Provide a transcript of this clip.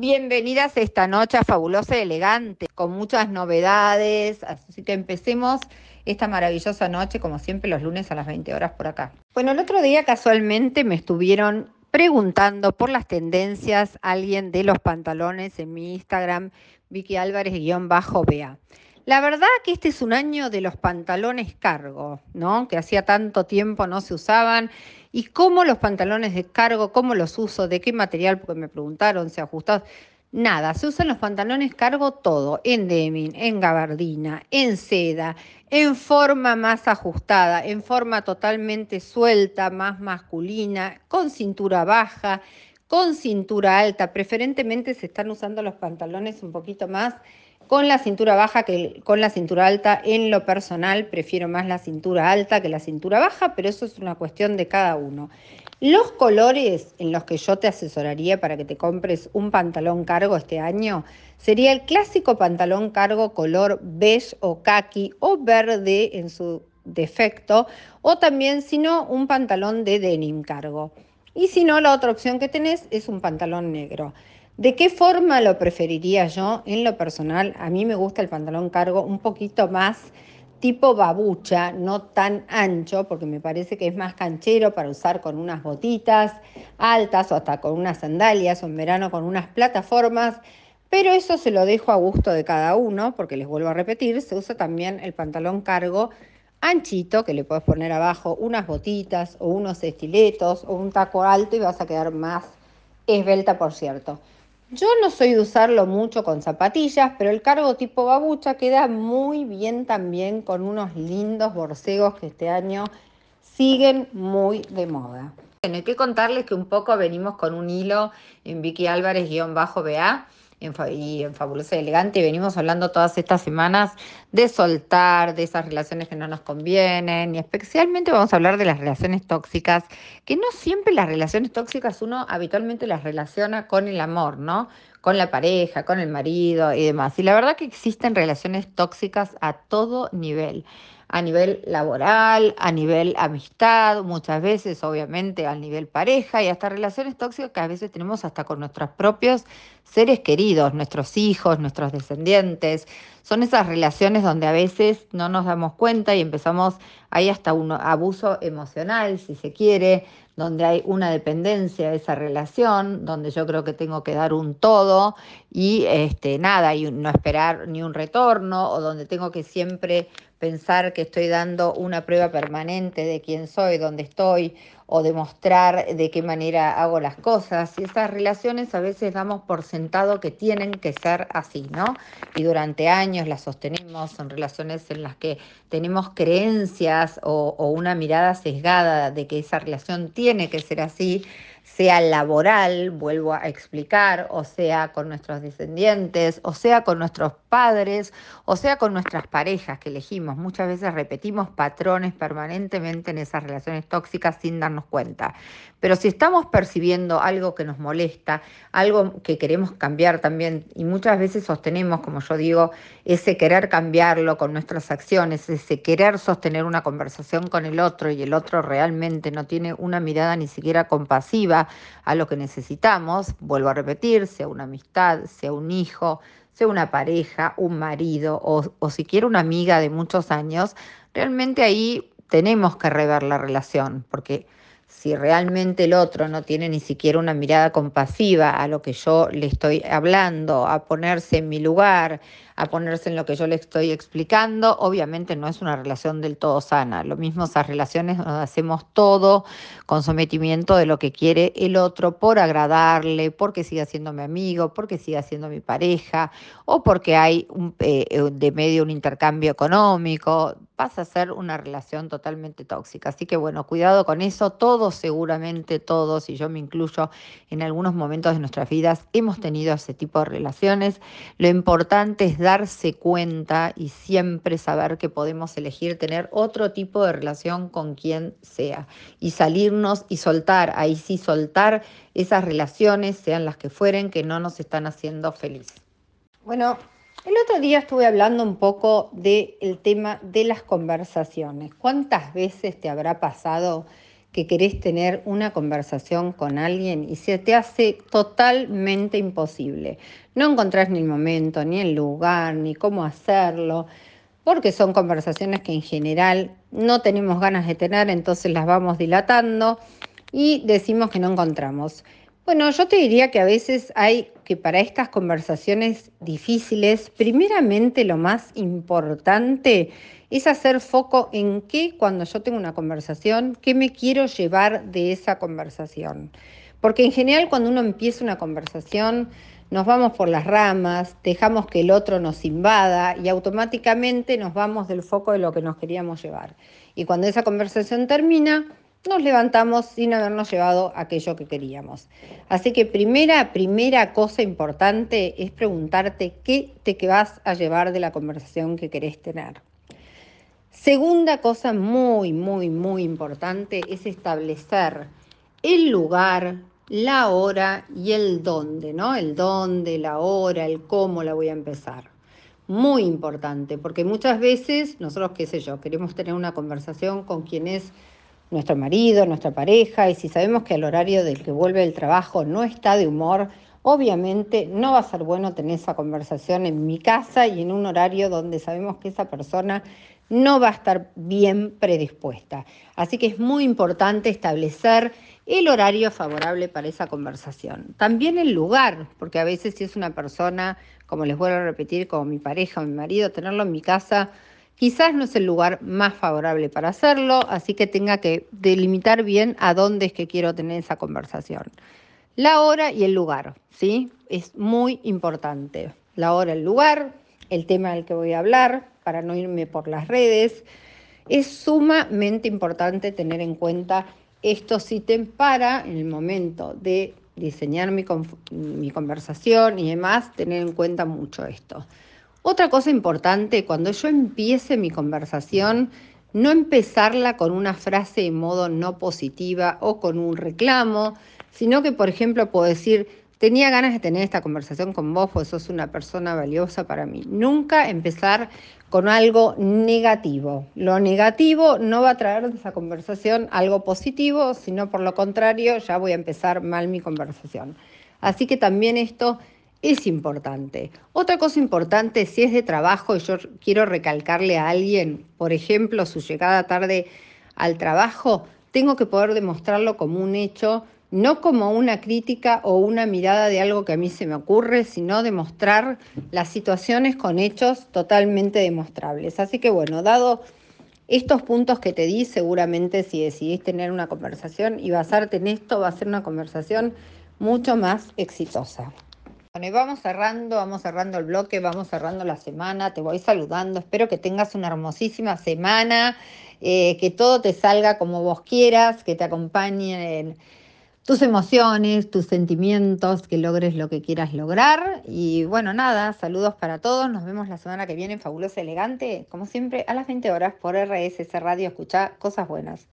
Bienvenidas esta noche a Fabulosa y Elegante, con muchas novedades, así que empecemos esta maravillosa noche, como siempre, los lunes a las 20 horas por acá. Bueno, el otro día casualmente me estuvieron preguntando por las tendencias alguien de los pantalones en mi Instagram, Vicky Álvarez-BA. La verdad que este es un año de los pantalones cargo, ¿no? Que hacía tanto tiempo no se usaban ¿Y cómo los pantalones de cargo, cómo los uso, de qué material? Porque me preguntaron, ¿se ajustados? Nada, se usan los pantalones cargo todo, en denim, en gabardina, en seda, en forma más ajustada, en forma totalmente suelta, más masculina, con cintura baja, con cintura alta. Preferentemente se están usando los pantalones un poquito más con la cintura baja que con la cintura alta. En lo personal prefiero más la cintura alta que la cintura baja, pero eso es una cuestión de cada uno. Los colores en los que yo te asesoraría para que te compres un pantalón cargo este año sería el clásico pantalón cargo color beige o khaki o verde en su defecto, o también si no un pantalón de denim cargo. Y si no, la otra opción que tenés es un pantalón negro. ¿De qué forma lo preferiría yo? En lo personal, a mí me gusta el pantalón cargo un poquito más tipo babucha, no tan ancho, porque me parece que es más canchero para usar con unas botitas altas o hasta con unas sandalias o en verano con unas plataformas. Pero eso se lo dejo a gusto de cada uno, porque les vuelvo a repetir, se usa también el pantalón cargo anchito, que le puedes poner abajo unas botitas o unos estiletos o un taco alto y vas a quedar más esbelta, por cierto. Yo no soy de usarlo mucho con zapatillas, pero el cargo tipo babucha queda muy bien también con unos lindos borcegos que este año siguen muy de moda. Hay que contarles que un poco venimos con un hilo en Vicky Álvarez-BA y en Fabulosa y Elegante. Venimos hablando todas estas semanas de soltar, de esas relaciones que no nos convienen, y especialmente vamos a hablar de las relaciones tóxicas, que no siempre las relaciones tóxicas uno habitualmente las relaciona con el amor, ¿no? Con la pareja, con el marido y demás. Y la verdad que existen relaciones tóxicas a todo nivel a nivel laboral, a nivel amistad, muchas veces obviamente a nivel pareja y hasta relaciones tóxicas que a veces tenemos hasta con nuestros propios seres queridos, nuestros hijos, nuestros descendientes. Son esas relaciones donde a veces no nos damos cuenta y empezamos, hay hasta un abuso emocional, si se quiere, donde hay una dependencia de esa relación, donde yo creo que tengo que dar un todo y este, nada, y no esperar ni un retorno, o donde tengo que siempre pensar que estoy dando una prueba permanente de quién soy, dónde estoy, o demostrar de qué manera hago las cosas. Y esas relaciones a veces damos por sentado que tienen que ser así, ¿no? Y durante años las sostenemos, son relaciones en las que tenemos creencias o, o una mirada sesgada de que esa relación tiene que ser así sea laboral, vuelvo a explicar, o sea con nuestros descendientes, o sea con nuestros padres, o sea con nuestras parejas que elegimos. Muchas veces repetimos patrones permanentemente en esas relaciones tóxicas sin darnos cuenta. Pero si estamos percibiendo algo que nos molesta, algo que queremos cambiar también, y muchas veces sostenemos, como yo digo, ese querer cambiarlo con nuestras acciones, ese querer sostener una conversación con el otro y el otro realmente no tiene una mirada ni siquiera compasiva a lo que necesitamos, vuelvo a repetir, sea una amistad, sea un hijo, sea una pareja, un marido o, o siquiera una amiga de muchos años, realmente ahí tenemos que rever la relación, porque si realmente el otro no tiene ni siquiera una mirada compasiva a lo que yo le estoy hablando, a ponerse en mi lugar, a ponerse en lo que yo le estoy explicando, obviamente no es una relación del todo sana. Lo mismo esas relaciones nos hacemos todo con sometimiento de lo que quiere el otro por agradarle, porque siga siendo mi amigo, porque siga siendo mi pareja o porque hay un, eh, de medio un intercambio económico. Pasa a ser una relación totalmente tóxica. Así que bueno, cuidado con eso. Todos, seguramente todos, y yo me incluyo en algunos momentos de nuestras vidas, hemos tenido ese tipo de relaciones. Lo importante es darse cuenta y siempre saber que podemos elegir tener otro tipo de relación con quien sea y salirnos y soltar, ahí sí soltar esas relaciones, sean las que fueren, que no nos están haciendo felices. Bueno, el otro día estuve hablando un poco del tema de las conversaciones. ¿Cuántas veces te habrá pasado que querés tener una conversación con alguien y se te hace totalmente imposible. No encontrás ni el momento, ni el lugar, ni cómo hacerlo, porque son conversaciones que en general no tenemos ganas de tener, entonces las vamos dilatando y decimos que no encontramos. Bueno, yo te diría que a veces hay que para estas conversaciones difíciles, primeramente lo más importante es hacer foco en qué cuando yo tengo una conversación, qué me quiero llevar de esa conversación. Porque en general cuando uno empieza una conversación, nos vamos por las ramas, dejamos que el otro nos invada y automáticamente nos vamos del foco de lo que nos queríamos llevar. Y cuando esa conversación termina, nos levantamos sin habernos llevado aquello que queríamos. Así que primera, primera cosa importante es preguntarte qué te vas a llevar de la conversación que querés tener. Segunda cosa muy, muy, muy importante es establecer el lugar, la hora y el dónde, ¿no? El dónde, la hora, el cómo la voy a empezar. Muy importante, porque muchas veces nosotros, qué sé yo, queremos tener una conversación con quien es nuestro marido, nuestra pareja, y si sabemos que el horario del que vuelve el trabajo no está de humor, obviamente no va a ser bueno tener esa conversación en mi casa y en un horario donde sabemos que esa persona no va a estar bien predispuesta. Así que es muy importante establecer el horario favorable para esa conversación. También el lugar, porque a veces si es una persona, como les vuelvo a repetir, como mi pareja o mi marido, tenerlo en mi casa Quizás no es el lugar más favorable para hacerlo, así que tenga que delimitar bien a dónde es que quiero tener esa conversación. La hora y el lugar, ¿sí? Es muy importante. La hora, el lugar, el tema del que voy a hablar, para no irme por las redes. Es sumamente importante tener en cuenta estos ítems para, en el momento de diseñar mi, mi conversación y demás, tener en cuenta mucho esto. Otra cosa importante, cuando yo empiece mi conversación, no empezarla con una frase de modo no positiva o con un reclamo, sino que, por ejemplo, puedo decir, tenía ganas de tener esta conversación con vos, pues sos una persona valiosa para mí. Nunca empezar con algo negativo. Lo negativo no va a traer de esa conversación algo positivo, sino por lo contrario, ya voy a empezar mal mi conversación. Así que también esto es importante. Otra cosa importante, si es de trabajo y yo quiero recalcarle a alguien, por ejemplo, su llegada tarde al trabajo, tengo que poder demostrarlo como un hecho, no como una crítica o una mirada de algo que a mí se me ocurre, sino demostrar las situaciones con hechos totalmente demostrables. Así que bueno, dado estos puntos que te di, seguramente si decidís tener una conversación y basarte en esto, va a ser una conversación mucho más exitosa. Bueno, y vamos cerrando, vamos cerrando el bloque, vamos cerrando la semana, te voy saludando, espero que tengas una hermosísima semana, eh, que todo te salga como vos quieras, que te acompañen tus emociones, tus sentimientos, que logres lo que quieras lograr. Y bueno, nada, saludos para todos, nos vemos la semana que viene. En Fabulosa Elegante, como siempre, a las 20 horas por RSS Radio, escucha cosas buenas.